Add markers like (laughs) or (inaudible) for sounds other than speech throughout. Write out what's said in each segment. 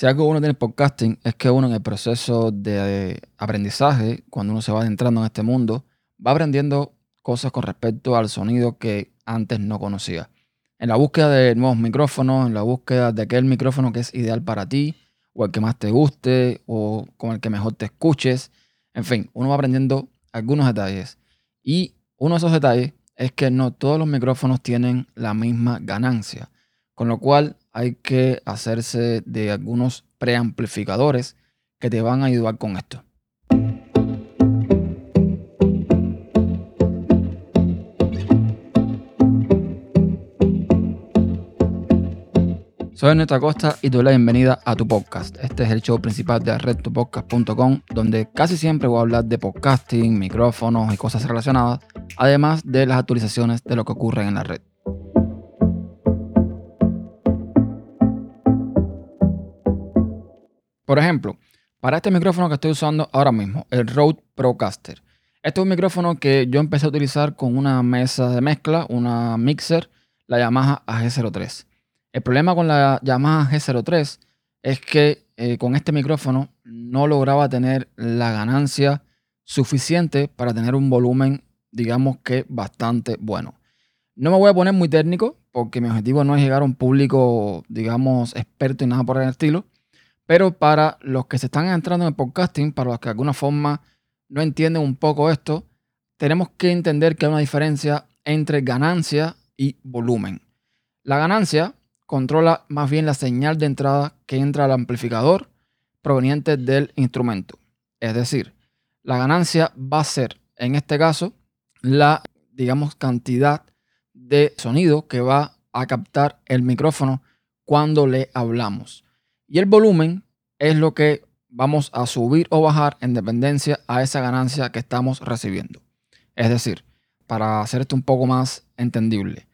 Si algo uno tiene podcasting es que uno en el proceso de aprendizaje, cuando uno se va adentrando en este mundo, va aprendiendo cosas con respecto al sonido que antes no conocía. En la búsqueda de nuevos micrófonos, en la búsqueda de aquel micrófono que es ideal para ti, o el que más te guste, o con el que mejor te escuches. En fin, uno va aprendiendo algunos detalles. Y uno de esos detalles es que no todos los micrófonos tienen la misma ganancia. Con lo cual hay que hacerse de algunos preamplificadores que te van a ayudar con esto. Soy Ernesto Acosta y doy la bienvenida a tu podcast. Este es el show principal de RedToPodcast.com, donde casi siempre voy a hablar de podcasting, micrófonos y cosas relacionadas, además de las actualizaciones de lo que ocurre en la red. Por ejemplo, para este micrófono que estoy usando ahora mismo, el Rode Procaster. Este es un micrófono que yo empecé a utilizar con una mesa de mezcla, una mixer, la Yamaha AG03. El problema con la Yamaha G03 es que eh, con este micrófono no lograba tener la ganancia suficiente para tener un volumen, digamos que bastante bueno. No me voy a poner muy técnico porque mi objetivo no es llegar a un público, digamos, experto y nada por el estilo. Pero para los que se están entrando en el podcasting, para los que de alguna forma no entienden un poco esto, tenemos que entender que hay una diferencia entre ganancia y volumen. La ganancia controla más bien la señal de entrada que entra al amplificador proveniente del instrumento. Es decir, la ganancia va a ser, en este caso, la, digamos, cantidad de sonido que va a captar el micrófono cuando le hablamos. Y el volumen es lo que vamos a subir o bajar en dependencia a esa ganancia que estamos recibiendo. Es decir, para hacer esto un poco más entendible,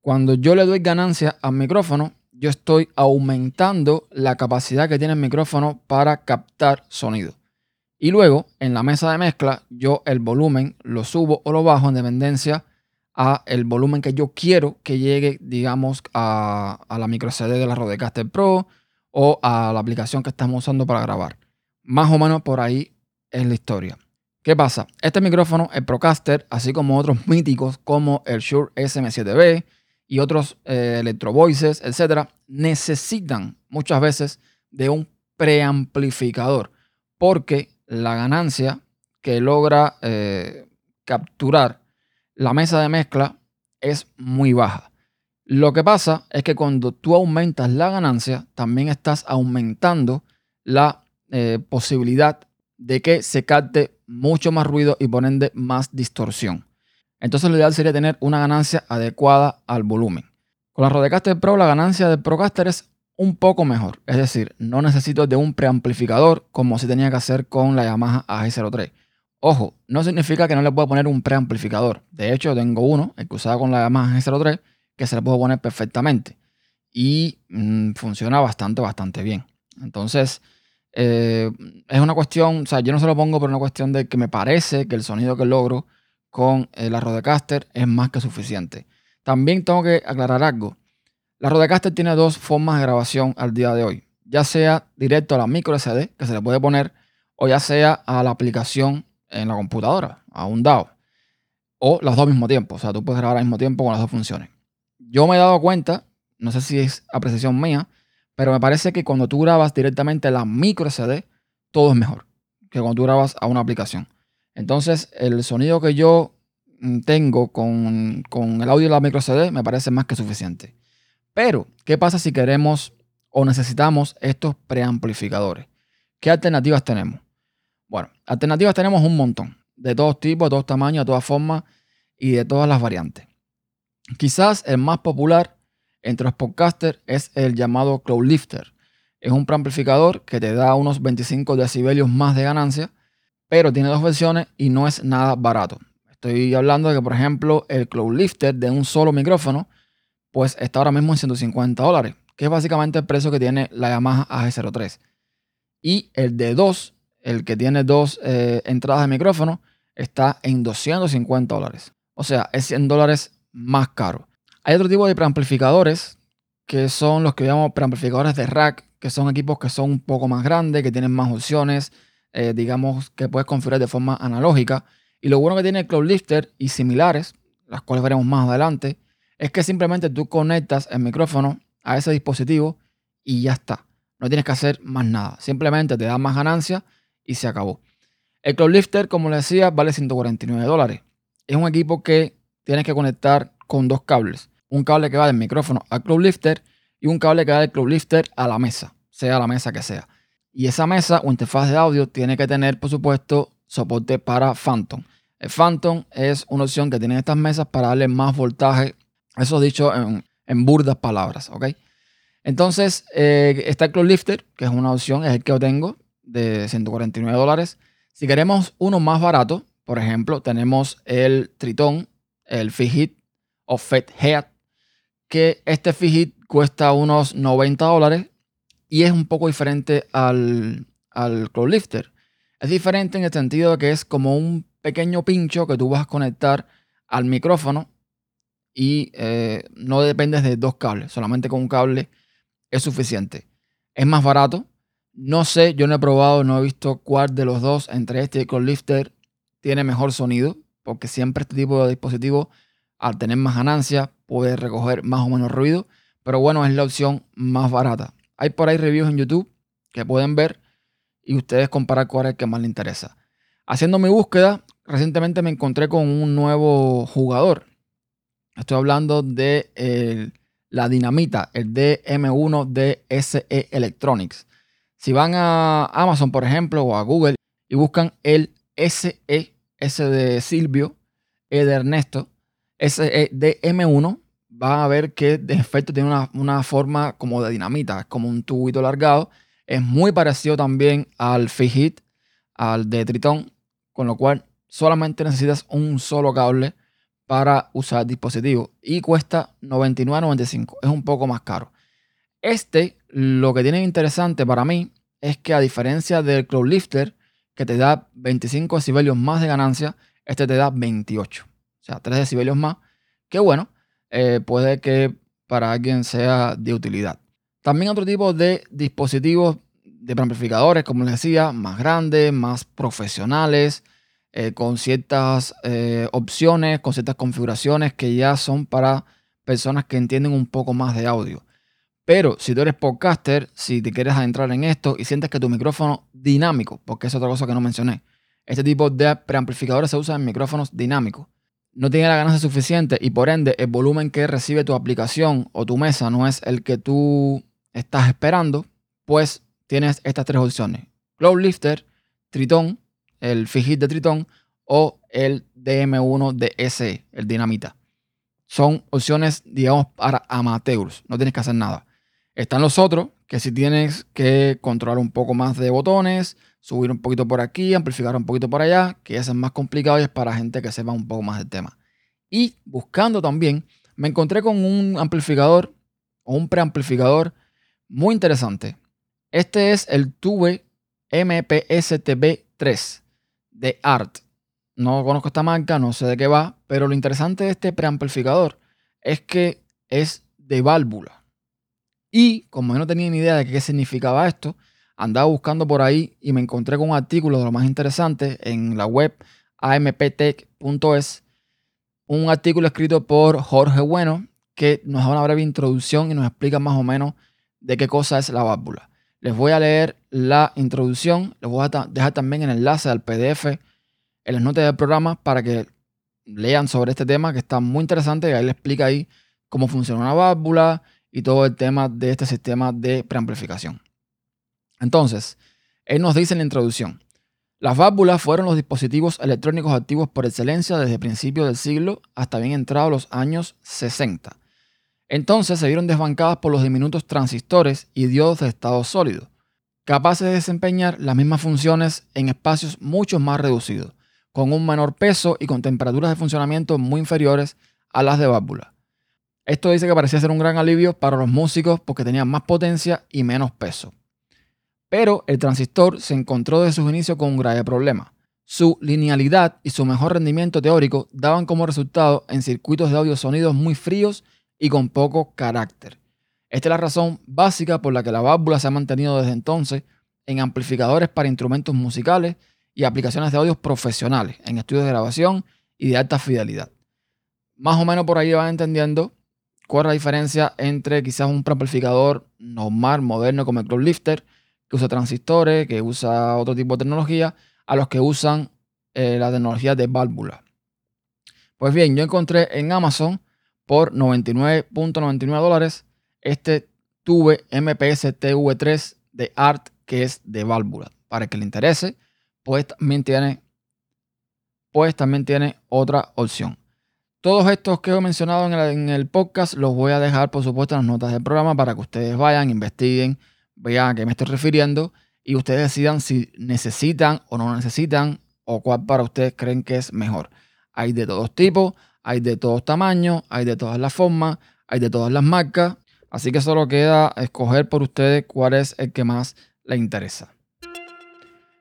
cuando yo le doy ganancia al micrófono, yo estoy aumentando la capacidad que tiene el micrófono para captar sonido. Y luego, en la mesa de mezcla, yo el volumen lo subo o lo bajo en dependencia a el volumen que yo quiero que llegue, digamos, a, a la micro CD de la Rodecaster Pro o a la aplicación que estamos usando para grabar. Más o menos por ahí es la historia. ¿Qué pasa? Este micrófono, el Procaster, así como otros (laughs) míticos como el Shure SM7B y otros eh, Electro Voices, necesitan muchas veces de un preamplificador porque la ganancia que logra eh, capturar la mesa de mezcla es muy baja. Lo que pasa es que cuando tú aumentas la ganancia, también estás aumentando la eh, posibilidad de que se capte mucho más ruido y por más distorsión. Entonces lo ideal sería tener una ganancia adecuada al volumen. Con la Rodecaster Pro la ganancia del Procaster es un poco mejor. Es decir, no necesito de un preamplificador como se tenía que hacer con la Yamaha AG03. Ojo, no significa que no le pueda poner un preamplificador. De hecho, tengo uno, el que usaba con la Yamaha AG03, que se le puedo poner perfectamente. Y mm, funciona bastante, bastante bien. Entonces, eh, es una cuestión, o sea, yo no se lo pongo por una cuestión de que me parece que el sonido que logro con la Rodecaster es más que suficiente. También tengo que aclarar algo. La Rodecaster tiene dos formas de grabación al día de hoy. Ya sea directo a la micro SD, que se le puede poner, o ya sea a la aplicación en la computadora, a un DAO. O las dos al mismo tiempo. O sea, tú puedes grabar al mismo tiempo con las dos funciones yo me he dado cuenta, no sé si es apreciación mía, pero me parece que cuando tú grabas directamente la micro CD, todo es mejor que cuando tú grabas a una aplicación. Entonces, el sonido que yo mm, tengo con, el audio de la micro CD me parece más que suficiente. Pero, ¿qué pasa si queremos o necesitamos estos preamplificadores? ¿Qué alternativas tenemos? Bueno, alternativas tenemos un montón, de todos tipos, de todos tamaños, de todas formas y de todas las variantes. Quizás el más popular entre los podcasters es el llamado Cloudlifter. Es un preamplificador que te da unos 25 decibelios más de ganancia, pero tiene dos versiones y no es nada barato. Estoy hablando de que, por ejemplo, el Cloudlifter de un solo micrófono, pues está ahora mismo en 150 dólares, que es básicamente el precio que tiene la Yamaha AG03. Y el de dos, el que tiene dos eh, entradas de micrófono, está en 250 dólares. O sea, es 100 dólares más caro. Hay otro tipo de preamplificadores que son los que llamamos preamplificadores de rack, que son equipos que son un poco más grandes, que tienen más opciones, eh, digamos que puedes configurar de forma analógica. Y lo bueno que tiene el Cloud Lifter y similares, las cuales veremos más adelante, es que simplemente tú conectas el micrófono a ese dispositivo y ya está. No tienes que hacer más nada. Simplemente te da más ganancia y se acabó. El Cloud Lifter, como les decía, vale 149 dólares. Es un equipo que tienes que conectar con dos cables. Un cable que va del micrófono al Cloud Lifter y un cable que va del Cloud Lifter a la mesa, sea la mesa que sea. Y esa mesa o interfaz de audio tiene que tener, por supuesto, soporte para Phantom. El Phantom es una opción que tienen estas mesas para darle más voltaje. Eso dicho en, burdas palabras, ¿ok? Entonces, eh, está el Cloud Lifter, que es una opción, es el que yo tengo, de 149 dólares. Si queremos uno más barato, por ejemplo, tenemos el Triton, el Fijit o Fed Head, que este Fijit cuesta unos 90 dólares y es un poco diferente al, al Lifter. Es diferente en el sentido de que es como un pequeño pincho que tú vas a conectar al micrófono y eh, no dependes de dos cables, solamente con un cable es suficiente. Es más barato. No sé, yo no he probado, no he visto cuál de los dos entre este y el Lifter tiene mejor sonido, porque siempre este tipo de dispositivo, al tener más ganancia, puede recoger más o menos ruido, pero bueno, es la opción más barata. Hay por ahí reviews en YouTube que pueden ver y ustedes comparar cuál es el que más les interesa. Haciendo mi búsqueda, recientemente me encontré con un nuevo jugador. Estoy hablando de la dinamita, el DM1 de SE Electronics. Si van a Amazon, por ejemplo, o a Google y buscan el SE, S de Silvio, E de Ernesto, SE DM1, van a ver que de efecto tiene una, forma como de dinamita, es como un tubito largado. Es muy parecido también al Fijit, al de Triton, con lo cual solamente necesitas un solo cable para usar el dispositivo y cuesta 99.95, es un poco más caro. Este, lo que tiene interesante para mí es que a diferencia del Cloud Lifter, que te da 25 decibelios más de ganancia, este te da 28, o sea, 3 decibelios más, que bueno, eh, puede que para alguien sea de utilidad. También otro tipo de dispositivos de amplificadores, como les decía, más grandes, más profesionales, eh, con ciertas eh, opciones, con ciertas configuraciones que ya son para personas que entienden un poco más de audio. Pero si tú eres podcaster, si te quieres adentrar en esto y sientes que tu micrófono dinámico, porque es otra cosa que no mencioné, este tipo de preamplificadores se usa en micrófonos dinámicos no tiene la ganancia suficiente y por ende el volumen que recibe tu aplicación o tu mesa no es el que tú estás esperando, pues tienes estas tres opciones. Lifter, Triton, el Fijit de Triton o el DM1 de SE, el Dinamita. Son opciones, digamos, para amateurs. No tienes que hacer nada. Están los otros, que si tienes que controlar un poco más de botones, subir un poquito por aquí, amplificar un poquito por allá, que es más complicado y es para gente que sepa un poco más del tema. Y buscando también, me encontré con un amplificador o un preamplificador muy interesante. Este es el Tube MPSTB3 de ART. No conozco esta marca, no sé de qué va, pero lo interesante de este preamplificador es que es de válvula. Y como yo no tenía ni idea de qué significaba esto, andaba buscando por ahí y me encontré con un artículo de lo más interesante en la web amptech.es, un artículo escrito por Jorge Bueno que nos da una breve introducción y nos explica más o menos de qué cosa es la válvula. Les voy a leer la introducción, les voy a dejar también el enlace al PDF en las notas del programa para que lean sobre este tema que está muy interesante y ahí le explica ahí cómo funciona una válvula y todo el tema de este sistema de preamplificación. Entonces, él nos dice en la introducción, las válvulas fueron los dispositivos electrónicos activos por excelencia desde principios del siglo hasta bien entrados los años 60. Entonces se vieron desbancadas por los diminutos transistores y diodos de estado sólido, capaces de desempeñar las mismas funciones en espacios mucho más reducidos, con un menor peso y con temperaturas de funcionamiento muy inferiores a las de válvula. Esto dice que parecía ser un gran alivio para los músicos porque tenían más potencia y menos peso. Pero el transistor se encontró desde sus inicios con un grave problema. Su linealidad y su mejor rendimiento teórico daban como resultado en circuitos de audio sonidos muy fríos y con poco carácter. Esta es la razón básica por la que la válvula se ha mantenido desde entonces en amplificadores para instrumentos musicales y aplicaciones de audio profesionales, en estudios de grabación y de alta fidelidad. Más o menos por ahí van entendiendo cuál es la diferencia entre quizás un amplificador normal, moderno como el Club Lifter, que usa transistores, que usa otro tipo de tecnología, a los que usan eh, la tecnología de válvula. Pues bien, yo encontré en Amazon por 99.99 dólares este Tube MPS TV3 de Art que es de válvula. Para el que le interese, pues también tiene, pues también tiene otra opción. Todos estos que he mencionado en el, podcast los voy a dejar, por supuesto, en las notas del programa para que ustedes vayan, investiguen, vean a qué me estoy refiriendo y ustedes decidan si necesitan o no necesitan o cuál para ustedes creen que es mejor. Hay de todos tipos, hay de todos tamaños, hay de todas las formas, hay de todas las marcas. Así que solo queda escoger por ustedes cuál es el que más les interesa.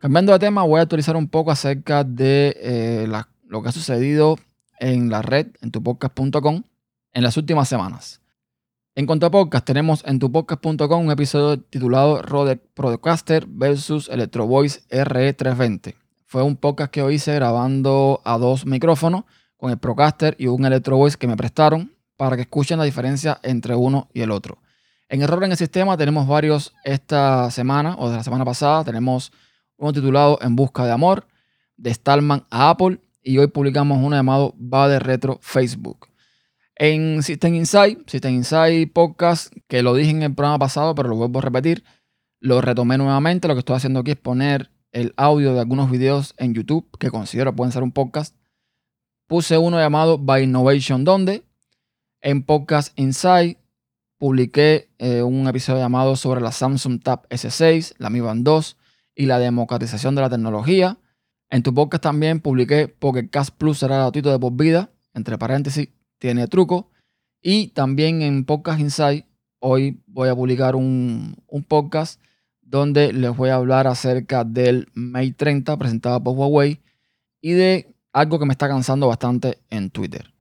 Cambiando de tema, voy a actualizar un poco acerca de eh, lo que ha sucedido en la red, en tupodcast.com, en las últimas semanas. En cuanto a podcast, tenemos en tupodcast.com un episodio titulado Rode Procaster versus Electro Voice RE320. Fue un podcast que hice grabando a dos micrófonos con el Procaster y un Electro Voice que me prestaron para que escuchen la diferencia entre uno y el otro. En Error en el Sistema tenemos varios esta semana o de la semana pasada. Tenemos uno titulado En Busca de Amor, de Stallman a Apple, y hoy publicamos uno llamado Va de Retro Facebook. En System Insight, System Insight Podcast, que lo dije en el programa pasado, pero lo vuelvo a repetir, lo retomé nuevamente. Lo que estoy haciendo aquí es poner el audio de algunos videos en YouTube que considero pueden ser un podcast. Puse uno llamado By Innovation, donde en Podcast Insight publiqué eh, un episodio llamado sobre la Samsung Tab S6, la Mi Band 2 y la democratización de la tecnología. En tu podcast también publiqué Pocket Cast Plus será gratuito de por vida, entre paréntesis, tiene truco. Y también en Podcast Insight, hoy voy a publicar un, un podcast donde les voy a hablar acerca del Mate 30 presentado por Huawei y de algo que me está cansando bastante en Twitter.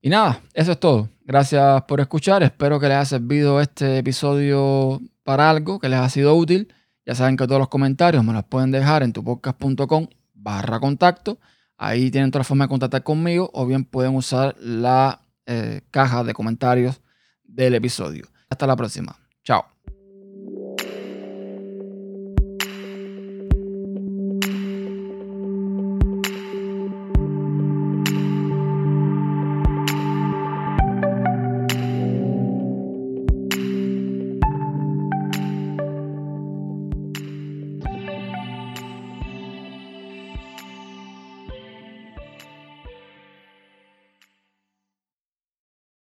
Y nada, eso es todo. Gracias por escuchar. Espero que les haya servido este episodio para algo, que les ha sido útil. Ya saben que todos los comentarios me los pueden dejar en tupodcast.com barra contacto. Ahí tienen otra forma de contactar conmigo o bien pueden usar la eh, caja de comentarios del episodio. Hasta la próxima. Chao.